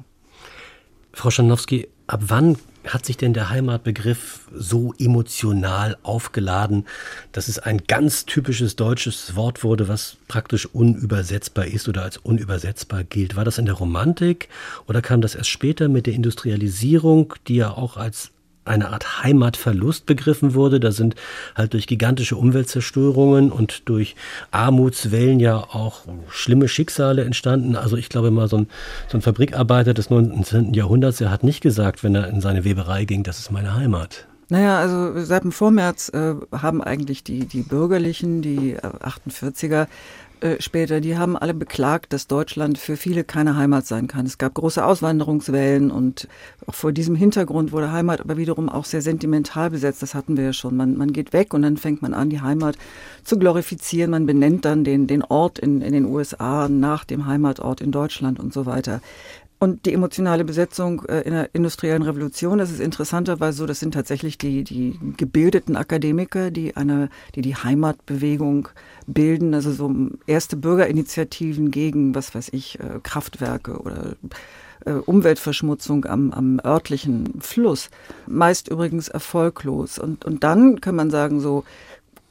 S2: Frau Schanowski, ab wann hat sich denn der Heimatbegriff so emotional aufgeladen, dass es ein ganz typisches deutsches Wort wurde, was praktisch unübersetzbar ist oder als unübersetzbar gilt? War das in der Romantik oder kam das erst später mit der Industrialisierung, die ja auch als eine Art Heimatverlust begriffen wurde. Da sind halt durch gigantische Umweltzerstörungen und durch Armutswellen ja auch schlimme Schicksale entstanden. Also ich glaube mal, so ein, so ein Fabrikarbeiter des 19. Jahrhunderts, der hat nicht gesagt, wenn er in seine Weberei ging, das ist meine Heimat.
S3: Naja, also seit dem Vormärz äh, haben eigentlich die, die Bürgerlichen, die 48er, äh, später, die haben alle beklagt, dass Deutschland für viele keine Heimat sein kann. Es gab große Auswanderungswellen und auch vor diesem Hintergrund wurde Heimat aber wiederum auch sehr sentimental besetzt. Das hatten wir ja schon. Man, man geht weg und dann fängt man an, die Heimat zu glorifizieren. Man benennt dann den, den Ort in, in den USA nach dem Heimatort in Deutschland und so weiter. Und die emotionale Besetzung äh, in der industriellen Revolution, das ist interessanterweise so, das sind tatsächlich die, die gebildeten Akademiker, die eine, die die Heimatbewegung bilden, also so erste Bürgerinitiativen gegen, was weiß ich, äh, Kraftwerke oder äh, Umweltverschmutzung am, am örtlichen Fluss. Meist übrigens erfolglos. Und, und dann kann man sagen, so,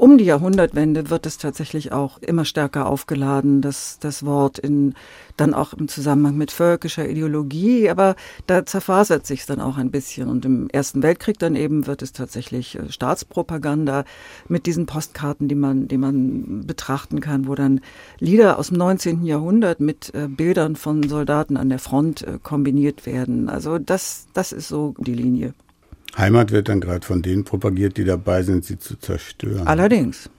S3: um die Jahrhundertwende wird es tatsächlich auch immer stärker aufgeladen, das, das Wort in, dann auch im Zusammenhang mit völkischer Ideologie, aber da zerfasert sich es dann auch ein bisschen. Und im Ersten Weltkrieg dann eben wird es tatsächlich äh, Staatspropaganda mit diesen Postkarten, die man, die man betrachten kann, wo dann Lieder aus dem 19. Jahrhundert mit äh, Bildern von Soldaten an der Front äh, kombiniert werden. Also das, das ist so die Linie.
S5: Heimat wird dann gerade von denen propagiert, die dabei sind, sie zu zerstören.
S3: Allerdings.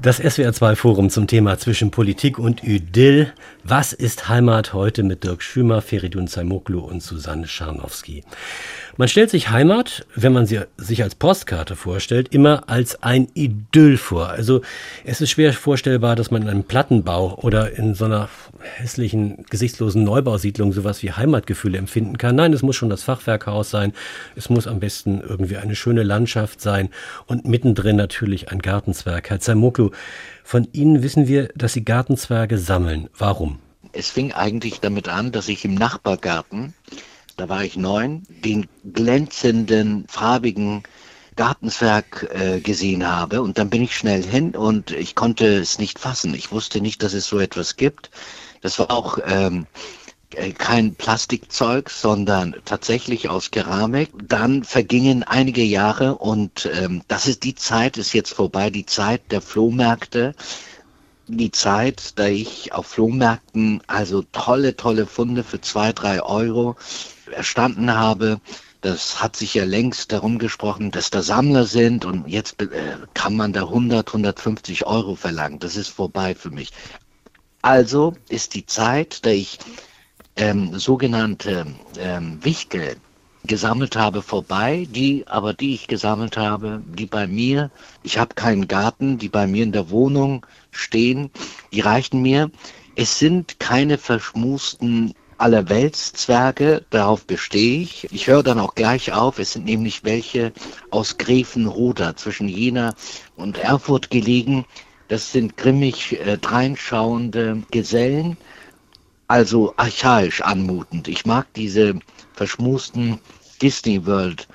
S2: Das SWR2-Forum zum Thema zwischen Politik und Idyll. Was ist Heimat heute mit Dirk Schümer, Feridun Zaimoglu und Susanne Scharnowski? Man stellt sich Heimat, wenn man sie sich als Postkarte vorstellt, immer als ein Idyll vor. Also es ist schwer vorstellbar, dass man in einem Plattenbau oder in so einer hässlichen, gesichtslosen Neubausiedlung sowas wie Heimatgefühle empfinden kann. Nein, es muss schon das Fachwerkhaus sein. Es muss am besten irgendwie eine schöne Landschaft sein und mittendrin natürlich ein Gartenzwerg. Herr Zamoklu, von Ihnen wissen wir, dass Sie Gartenzwerge sammeln. Warum?
S4: Es fing eigentlich damit an, dass ich im Nachbargarten da war ich neun, den glänzenden, farbigen Gartenzwerg äh, gesehen habe. Und dann bin ich schnell hin und ich konnte es nicht fassen. Ich wusste nicht, dass es so etwas gibt. Das war auch ähm, äh, kein Plastikzeug, sondern tatsächlich aus Keramik. Dann vergingen einige Jahre und ähm, das ist die Zeit, ist jetzt vorbei, die Zeit der Flohmärkte die Zeit, da ich auf Flohmärkten also tolle, tolle Funde für zwei, drei Euro erstanden habe. Das hat sich ja längst darum gesprochen, dass da Sammler sind und jetzt äh, kann man da 100, 150 Euro verlangen. Das ist vorbei für mich. Also ist die Zeit, da ich ähm, sogenannte ähm, Wichtel gesammelt habe, vorbei. Die aber, die ich gesammelt habe, die bei mir, ich habe keinen Garten, die bei mir in der Wohnung stehen, die reichen mir. Es sind keine verschmusten Allerweltszwerge, darauf bestehe ich. Ich höre dann auch gleich auf, es sind nämlich welche aus Grevenroda zwischen Jena und Erfurt gelegen. Das sind grimmig äh, dreinschauende Gesellen, also archaisch anmutend. Ich mag diese verschmusten Disney World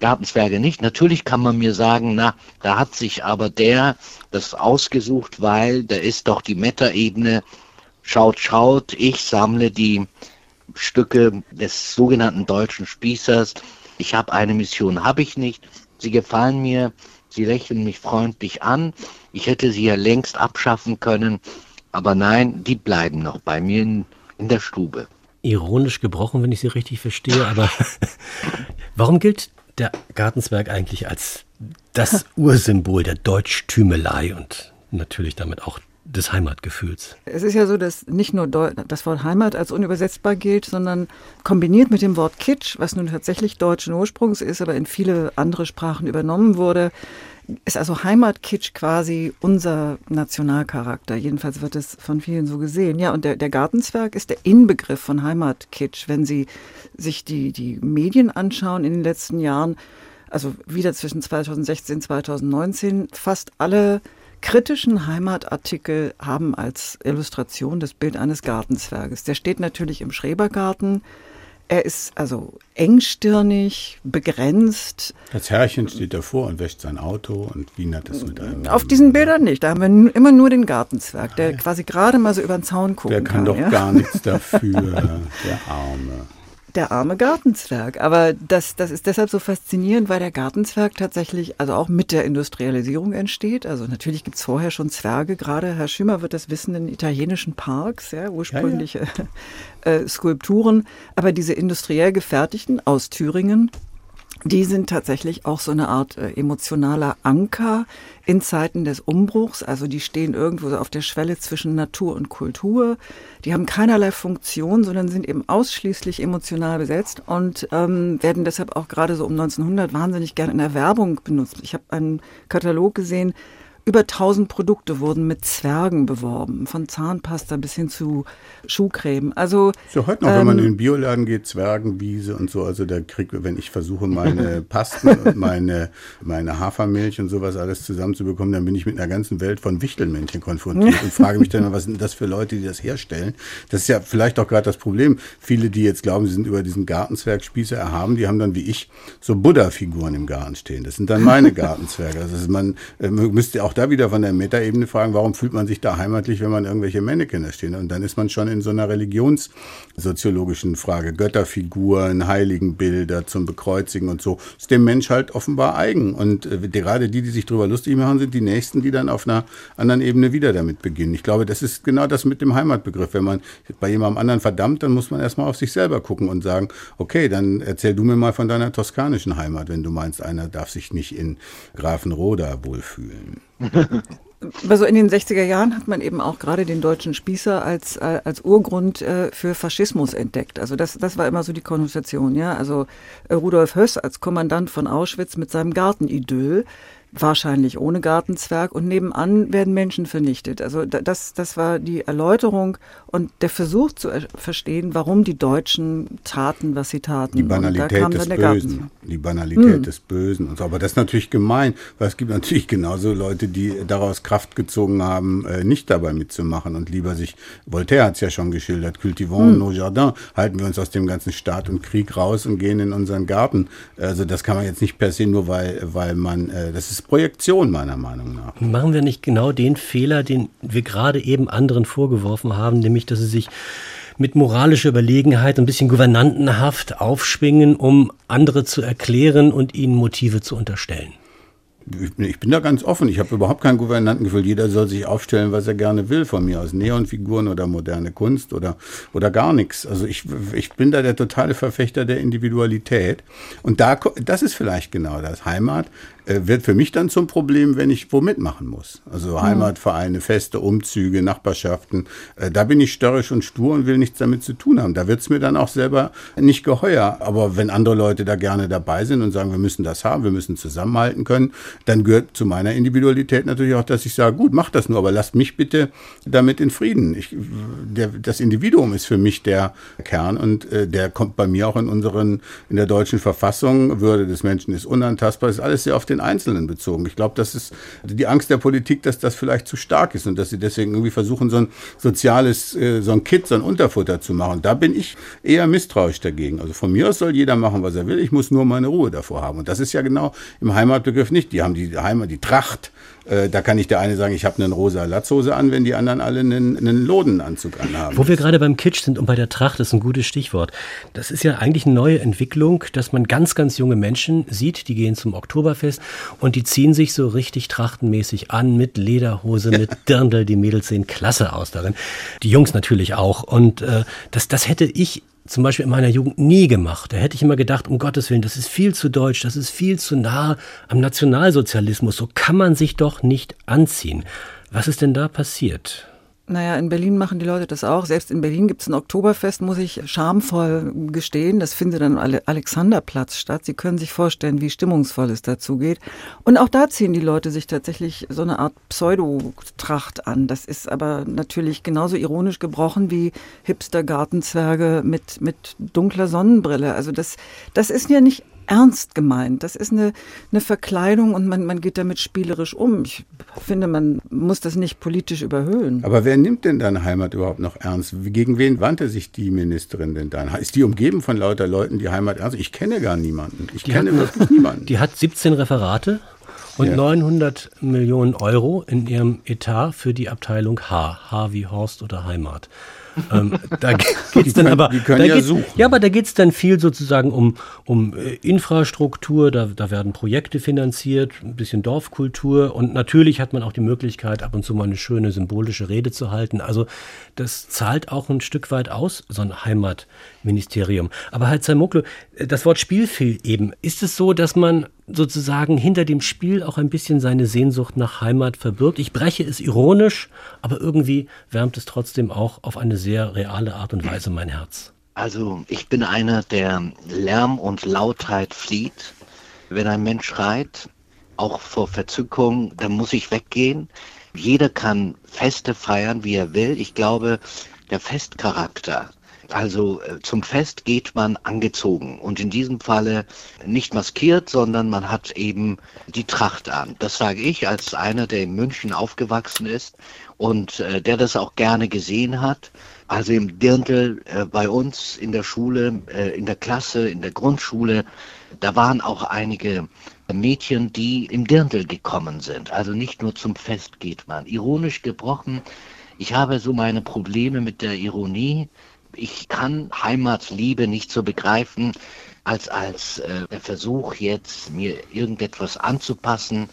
S4: Gartenzwerge nicht. Natürlich kann man mir sagen, na, da hat sich aber der das ausgesucht, weil da ist doch die Meta-Ebene Schaut, schaut, ich sammle die Stücke des sogenannten deutschen Spießers. Ich habe eine Mission, habe ich nicht. Sie gefallen mir, sie lächeln mich freundlich an. Ich hätte sie ja längst abschaffen können, aber nein, die bleiben noch bei mir in, in der Stube.
S2: Ironisch gebrochen, wenn ich Sie richtig verstehe, aber warum gilt der Gartenzwerg eigentlich als das Ursymbol der Deutschtümelei und natürlich damit auch des Heimatgefühls.
S3: Es ist ja so, dass nicht nur das Wort Heimat als unübersetzbar gilt, sondern kombiniert mit dem Wort Kitsch, was nun tatsächlich deutschen Ursprungs ist, aber in viele andere Sprachen übernommen wurde, ist also Heimatkitsch quasi unser Nationalcharakter. Jedenfalls wird es von vielen so gesehen. Ja, und der, der Gartenzwerg ist der Inbegriff von Heimatkitsch. Wenn Sie sich die, die Medien anschauen in den letzten Jahren, also wieder zwischen 2016 und 2019, fast alle kritischen Heimatartikel haben als Illustration das Bild eines Gartenzwerges. Der steht natürlich im Schrebergarten. Er ist also engstirnig, begrenzt.
S5: Das Herrchen steht davor und wäscht sein Auto und Wien hat es mit einem.
S3: Auf diesen Bildern nicht. Da haben wir immer nur den Gartenzwerg, der quasi gerade mal so über den Zaun gucken
S5: kann. Der kann,
S3: kann
S5: doch
S3: ja?
S5: gar nichts dafür, der Arme
S3: der arme Gartenzwerg. Aber das, das ist deshalb so faszinierend, weil der Gartenzwerg tatsächlich also auch mit der Industrialisierung entsteht. Also natürlich gibt's vorher schon Zwerge, gerade Herr Schümer wird das wissen, in italienischen Parks, ja, ursprüngliche ja, ja. Äh, Skulpturen. Aber diese industriell gefertigten aus Thüringen, die sind tatsächlich auch so eine Art äh, emotionaler Anker in Zeiten des Umbruchs. Also die stehen irgendwo so auf der Schwelle zwischen Natur und Kultur. Die haben keinerlei Funktion, sondern sind eben ausschließlich emotional besetzt und ähm, werden deshalb auch gerade so um 1900 wahnsinnig gern in der Werbung benutzt. Ich habe einen Katalog gesehen, über 1000 Produkte wurden mit Zwergen beworben, von Zahnpasta bis hin zu Schuhcreme. Also
S5: so heute noch, ähm, wenn man ähm, in den Bioladen geht, Zwergenwiese und so, also da kriegt, wenn ich versuche meine Pasten und meine meine Hafermilch und sowas alles zusammenzubekommen, dann bin ich mit einer ganzen Welt von Wichtelmännchen konfrontiert und frage mich dann, was sind das für Leute, die das herstellen? Das ist ja vielleicht auch gerade das Problem. Viele, die jetzt glauben, sie sind über diesen Gartenzwergspießer erhaben, die haben dann wie ich so Buddha-Figuren im Garten stehen. Das sind dann meine Gartenzwerge. Also man äh, müsste auch auch da wieder von der Metaebene fragen, warum fühlt man sich da heimatlich, wenn man irgendwelche Mannequin da stehen? Und dann ist man schon in so einer religionssoziologischen Frage. Götterfiguren, Heiligenbilder zum Bekreuzigen und so. Ist dem Mensch halt offenbar eigen. Und äh, gerade die, die sich drüber lustig machen, sind die Nächsten, die dann auf einer anderen Ebene wieder damit beginnen. Ich glaube, das ist genau das mit dem Heimatbegriff. Wenn man bei jemandem anderen verdammt, dann muss man erstmal auf sich selber gucken und sagen, okay, dann erzähl du mir mal von deiner toskanischen Heimat, wenn du meinst, einer darf sich nicht in Grafenroda wohlfühlen.
S3: Also in den 60er Jahren hat man eben auch gerade den deutschen Spießer als, äh, als Urgrund äh, für Faschismus entdeckt. Also das, das war immer so die Konnotation, ja. Also äh, Rudolf Höss als Kommandant von Auschwitz mit seinem Gartenidyll wahrscheinlich ohne Gartenzwerg und nebenan werden Menschen vernichtet. Also das, das war die Erläuterung und der Versuch zu verstehen, warum die Deutschen taten, was sie taten.
S5: Die Banalität des Bösen. Die Banalität hm. des Bösen und so. Aber das ist natürlich gemein, weil es gibt natürlich genauso Leute, die daraus Kraft gezogen haben, äh, nicht dabei mitzumachen und lieber sich, Voltaire hat es ja schon geschildert, cultivons hm. nos jardins, halten wir uns aus dem ganzen Staat und Krieg raus und gehen in unseren Garten. Also das kann man jetzt nicht per se nur, weil, weil man, äh, das ist ist Projektion meiner Meinung nach.
S2: Machen wir nicht genau den Fehler, den wir gerade eben anderen vorgeworfen haben, nämlich dass sie sich mit moralischer Überlegenheit ein bisschen gouvernantenhaft aufschwingen, um andere zu erklären und ihnen Motive zu unterstellen?
S5: ich bin da ganz offen. Ich habe überhaupt kein Gouvernantengefühl. Jeder soll sich aufstellen, was er gerne will von mir aus. Neonfiguren oder moderne Kunst oder, oder gar nichts. Also ich, ich bin da der totale Verfechter der Individualität. Und da, das ist vielleicht genau das. Heimat wird für mich dann zum Problem, wenn ich wo mitmachen muss. Also. Heimatvereine, Feste, Umzüge, Nachbarschaften. Äh, da bin ich störrisch und stur und will nichts damit zu tun haben. Da wird es mir dann auch selber nicht geheuer. Aber wenn andere Leute da gerne dabei sind und sagen, wir müssen das haben, wir müssen zusammenhalten können, dann gehört zu meiner Individualität natürlich auch, dass ich sage, gut, mach das nur, aber lasst mich bitte damit in Frieden. Ich, der, das Individuum ist für mich der Kern und äh, der kommt bei mir auch in unseren, in der deutschen Verfassung. Würde des Menschen ist unantastbar. Ist alles sehr auf den Einzelnen bezogen. Ich glaube, das ist die Angst der Politik, dass das vielleicht zu stark ist und dass sie deswegen irgendwie versuchen, so ein soziales, äh, so ein Kit, so ein Unterfutter zu machen. Da bin ich eher misstrauisch dagegen. Also von mir aus soll jeder machen, was er will. Ich muss nur meine Ruhe davor haben. Und das ist ja genau im Heimatbegriff nicht. Die haben die Heimat, die Tracht, da kann nicht der eine sagen, ich habe eine rosa Latzhose an, wenn die anderen alle einen, einen Lodenanzug anhaben.
S2: Wo wir gerade beim Kitsch sind und bei der Tracht, das ist ein gutes Stichwort. Das ist ja eigentlich eine neue Entwicklung, dass man ganz, ganz junge Menschen sieht, die gehen zum Oktoberfest und die ziehen sich so richtig trachtenmäßig an mit Lederhose, mit Dirndl. Die Mädels sehen klasse aus darin. Die Jungs natürlich auch. Und äh, das, das hätte ich zum Beispiel in meiner Jugend nie gemacht. Da hätte ich immer gedacht, um Gottes Willen, das ist viel zu deutsch, das ist viel zu nah am Nationalsozialismus. So kann man sich doch nicht anziehen. Was ist denn da passiert?
S3: Naja, in Berlin machen die Leute das auch. Selbst in Berlin gibt es ein Oktoberfest, muss ich schamvoll gestehen. Das findet dann am Alexanderplatz statt. Sie können sich vorstellen, wie stimmungsvoll es dazu geht. Und auch da ziehen die Leute sich tatsächlich so eine Art Pseudotracht an. Das ist aber natürlich genauso ironisch gebrochen wie Hipster-Gartenzwerge mit, mit dunkler Sonnenbrille. Also das, das ist ja nicht ernst gemeint. Das ist eine, eine Verkleidung und man, man geht damit spielerisch um. Ich finde, man muss das nicht politisch überhöhen.
S5: Aber wer nimmt denn deine Heimat überhaupt noch ernst? Gegen wen wandte sich die Ministerin denn dann? Ist die umgeben von lauter Leuten, die Heimat ernst? Ich kenne gar niemanden. Ich die kenne hat, wirklich niemanden.
S2: Die hat 17 Referate und ja. 900 Millionen Euro in ihrem Etat für die Abteilung H. H wie Horst oder Heimat ähm, da geht's dann aber,
S5: die können
S2: ja
S5: geht, suchen.
S2: Ja, aber da geht es dann viel sozusagen um, um äh, Infrastruktur, da, da werden Projekte finanziert, ein bisschen Dorfkultur und natürlich hat man auch die Möglichkeit, ab und zu mal eine schöne symbolische Rede zu halten. Also das zahlt auch ein Stück weit aus, so ein Heimatministerium. Aber halt Moklo, äh, das Wort Spiel fiel eben. Ist es so, dass man sozusagen hinter dem Spiel auch ein bisschen seine Sehnsucht nach Heimat verbirgt. Ich breche es ironisch, aber irgendwie wärmt es trotzdem auch auf eine sehr reale Art und Weise mein Herz.
S4: Also ich bin einer, der Lärm und Lautheit flieht. Wenn ein Mensch schreit, auch vor Verzückung, dann muss ich weggehen. Jeder kann Feste feiern, wie er will. Ich glaube, der Festcharakter also äh, zum Fest geht man angezogen und in diesem Falle nicht maskiert, sondern man hat eben die Tracht an. Das sage ich als einer, der in München aufgewachsen ist und äh, der das auch gerne gesehen hat. Also im Dirndl äh, bei uns in der Schule, äh, in der Klasse, in der Grundschule, da waren auch einige Mädchen, die im Dirndl gekommen sind. Also nicht nur zum Fest geht man. Ironisch gebrochen. Ich habe so meine Probleme mit der Ironie ich kann Heimatliebe nicht so begreifen, als als äh, der Versuch jetzt, mir irgendetwas anzupassen.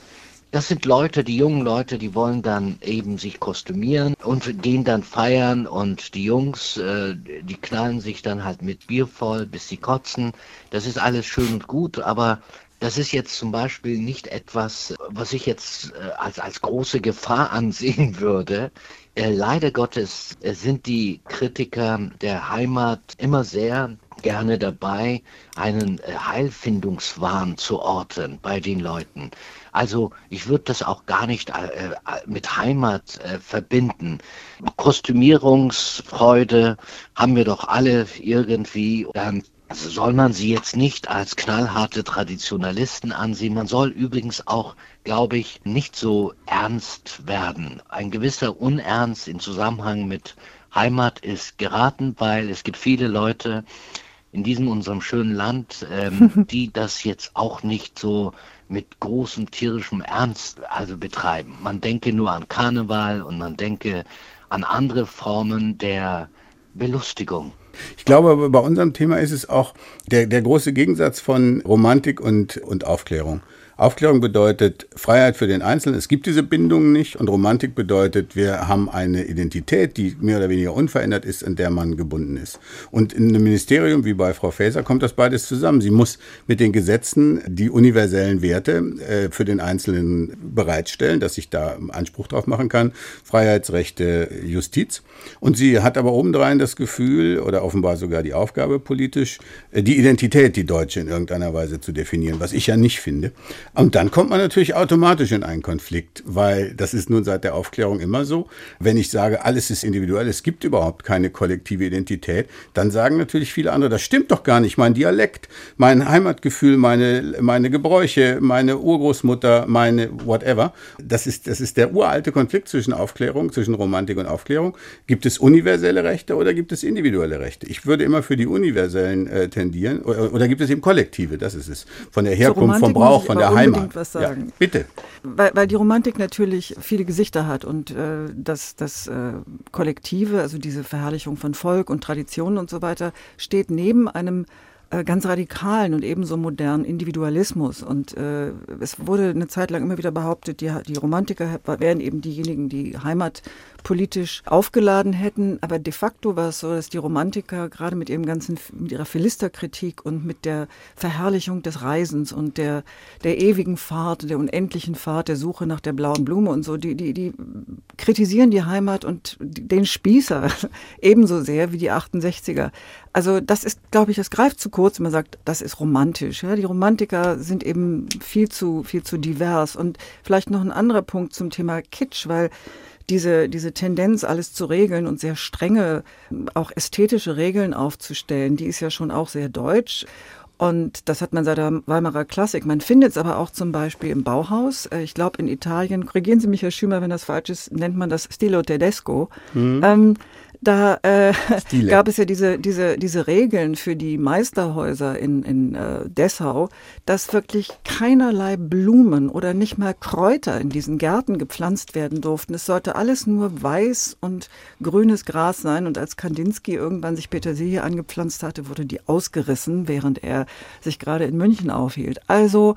S4: Das sind Leute, die jungen Leute, die wollen dann eben sich kostümieren und gehen dann feiern und die Jungs, äh, die knallen sich dann halt mit Bier voll, bis sie kotzen. Das ist alles schön und gut, aber das ist jetzt zum Beispiel nicht etwas, was ich jetzt äh, als, als große Gefahr ansehen würde. Äh, leider Gottes äh, sind die Kritiker der Heimat immer sehr gerne dabei, einen äh, Heilfindungswahn zu orten bei den Leuten. Also ich würde das auch gar nicht äh, mit Heimat äh, verbinden. Kostümierungsfreude haben wir doch alle irgendwie. Dann also soll man sie jetzt nicht als knallharte Traditionalisten ansehen. Man soll übrigens auch, glaube ich, nicht so ernst werden. Ein gewisser Unernst im Zusammenhang mit Heimat ist geraten, weil es gibt viele Leute in diesem unserem schönen Land, ähm, die das jetzt auch nicht so mit großem tierischem Ernst also betreiben. Man denke nur an Karneval und man denke an andere Formen der Belustigung.
S5: Ich glaube, bei unserem Thema ist es auch der, der große Gegensatz von Romantik und, und Aufklärung. Aufklärung bedeutet Freiheit für den Einzelnen. Es gibt diese Bindungen nicht. Und Romantik bedeutet, wir haben eine Identität, die mehr oder weniger unverändert ist, in der man gebunden ist. Und in einem Ministerium wie bei Frau Faeser kommt das beides zusammen. Sie muss mit den Gesetzen die universellen Werte äh, für den Einzelnen bereitstellen, dass ich da Anspruch drauf machen kann. Freiheitsrechte, Justiz. Und sie hat aber obendrein das Gefühl oder offenbar sogar die Aufgabe politisch, äh, die Identität, die Deutsche in irgendeiner Weise zu definieren, was ich ja nicht finde. Und dann kommt man natürlich automatisch in einen Konflikt, weil das ist nun seit der Aufklärung immer so. Wenn ich sage, alles ist individuell, es gibt überhaupt keine kollektive Identität, dann sagen natürlich viele andere, das stimmt doch gar nicht. Mein Dialekt, mein Heimatgefühl, meine, meine Gebräuche, meine Urgroßmutter, meine whatever. Das ist, das ist der uralte Konflikt zwischen Aufklärung, zwischen Romantik und Aufklärung. Gibt es universelle Rechte oder gibt es individuelle Rechte? Ich würde immer für die universellen äh, tendieren. Oder, oder, gibt es eben kollektive? Das ist es. Von der Herkunft, vom Brauch, von der Heimat.
S3: was sagen.
S5: Ja, bitte.
S3: Weil, weil die Romantik natürlich viele Gesichter hat und äh, das, das äh, Kollektive, also diese Verherrlichung von Volk und Traditionen und so weiter, steht neben einem äh, ganz radikalen und ebenso modernen Individualismus. Und äh, es wurde eine Zeit lang immer wieder behauptet, die, die Romantiker wären eben diejenigen, die Heimat politisch aufgeladen hätten. Aber de facto war es so, dass die Romantiker gerade mit ihrem ganzen, mit ihrer Philisterkritik und mit der Verherrlichung des Reisens und der, der ewigen Fahrt, der unendlichen Fahrt, der Suche nach der blauen Blume und so, die, die, die kritisieren die Heimat und den Spießer ebenso sehr wie die 68er. Also das ist, glaube ich, das greift zu kurz, wenn man sagt, das ist romantisch. Ja? Die Romantiker sind eben viel zu, viel zu divers. Und vielleicht noch ein anderer Punkt zum Thema Kitsch, weil diese, diese Tendenz, alles zu regeln und sehr strenge, auch ästhetische Regeln aufzustellen, die ist ja schon auch sehr deutsch. Und das hat man seit der Weimarer Klassik. Man findet es aber auch zum Beispiel im Bauhaus. Äh, ich glaube, in Italien, korrigieren Sie mich, Herr Schümer, wenn das falsch ist, nennt man das Stilo Tedesco. Mhm. Ähm, da äh, gab es ja diese, diese, diese Regeln für die Meisterhäuser in, in äh, Dessau, dass wirklich keinerlei Blumen oder nicht mal Kräuter in diesen Gärten gepflanzt werden durften. Es sollte alles nur weiß und grünes Gras sein. Und als Kandinsky irgendwann sich Petersilie angepflanzt hatte, wurde die ausgerissen, während er sich gerade in München aufhielt. Also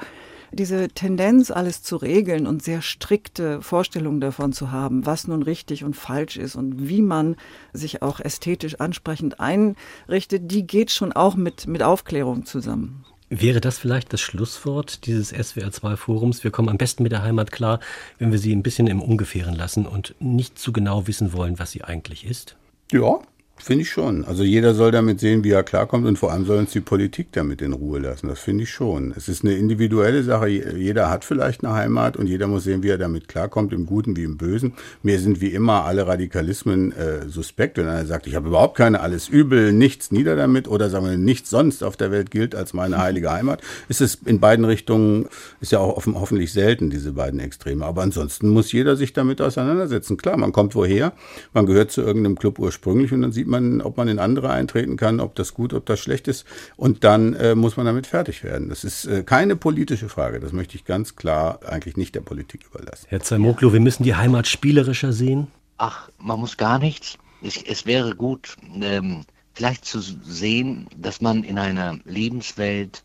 S3: diese Tendenz, alles zu regeln und sehr strikte Vorstellungen davon zu haben, was nun richtig und falsch ist und wie man sich auch ästhetisch ansprechend einrichtet, die geht schon auch mit, mit Aufklärung zusammen.
S2: Wäre das vielleicht das Schlusswort dieses SWR2-Forums? Wir kommen am besten mit der Heimat klar, wenn wir sie ein bisschen im Ungefähren lassen und nicht zu genau wissen wollen, was sie eigentlich ist?
S5: Ja, Finde ich schon. Also jeder soll damit sehen, wie er klarkommt und vor allem soll uns die Politik damit in Ruhe lassen. Das finde ich schon. Es ist eine individuelle Sache. Jeder hat vielleicht eine Heimat und jeder muss sehen, wie er damit klarkommt, im Guten wie im Bösen. Mir sind wie immer alle Radikalismen äh, suspekt. Wenn einer sagt, ich habe überhaupt keine, alles übel, nichts nieder damit oder sagen wir, nichts sonst auf der Welt gilt als meine heilige Heimat, ist es in beiden Richtungen, ist ja auch offen, hoffentlich selten, diese beiden Extreme. Aber ansonsten muss jeder sich damit auseinandersetzen. Klar, man kommt woher, man gehört zu irgendeinem Club ursprünglich und dann sieht man, ob man in andere eintreten kann, ob das gut, ob das schlecht ist. Und dann äh, muss man damit fertig werden. Das ist äh, keine politische Frage. Das möchte ich ganz klar eigentlich nicht der Politik überlassen.
S2: Herr Zamoklo, wir müssen die Heimat spielerischer sehen.
S4: Ach, man muss gar nichts. Es, es wäre gut, ähm, vielleicht zu sehen, dass man in einer Lebenswelt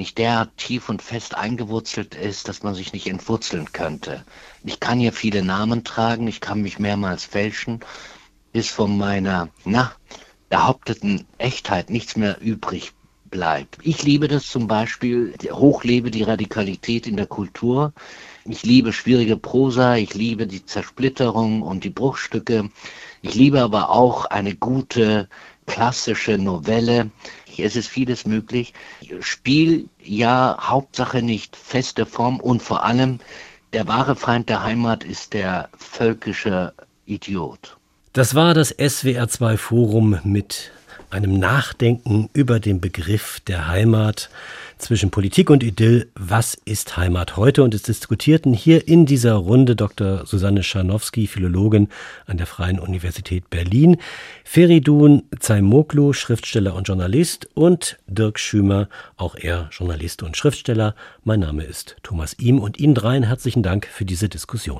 S4: nicht derart tief und fest eingewurzelt ist, dass man sich nicht entwurzeln könnte. Ich kann hier viele Namen tragen, ich kann mich mehrmals fälschen, bis von meiner, na, behaupteten Echtheit nichts mehr übrig bleibt. Ich liebe das zum Beispiel, hochlebe die Radikalität in der Kultur. Ich liebe schwierige Prosa, ich liebe die Zersplitterung und die Bruchstücke. Ich liebe aber auch eine gute klassische Novelle. Es ist vieles möglich. Spiel ja Hauptsache nicht feste Form und vor allem der wahre Feind der Heimat ist der völkische Idiot.
S2: Das war das SWR2 Forum mit einem Nachdenken über den Begriff der Heimat zwischen Politik und Idyll. Was ist Heimat heute? Und es diskutierten hier in dieser Runde Dr. Susanne Scharnowski, Philologin an der Freien Universität Berlin, Feridun Zaimoglu, Schriftsteller und Journalist und Dirk Schümer, auch er Journalist und Schriftsteller. Mein Name ist Thomas Ihm und Ihnen dreien herzlichen Dank für diese Diskussion.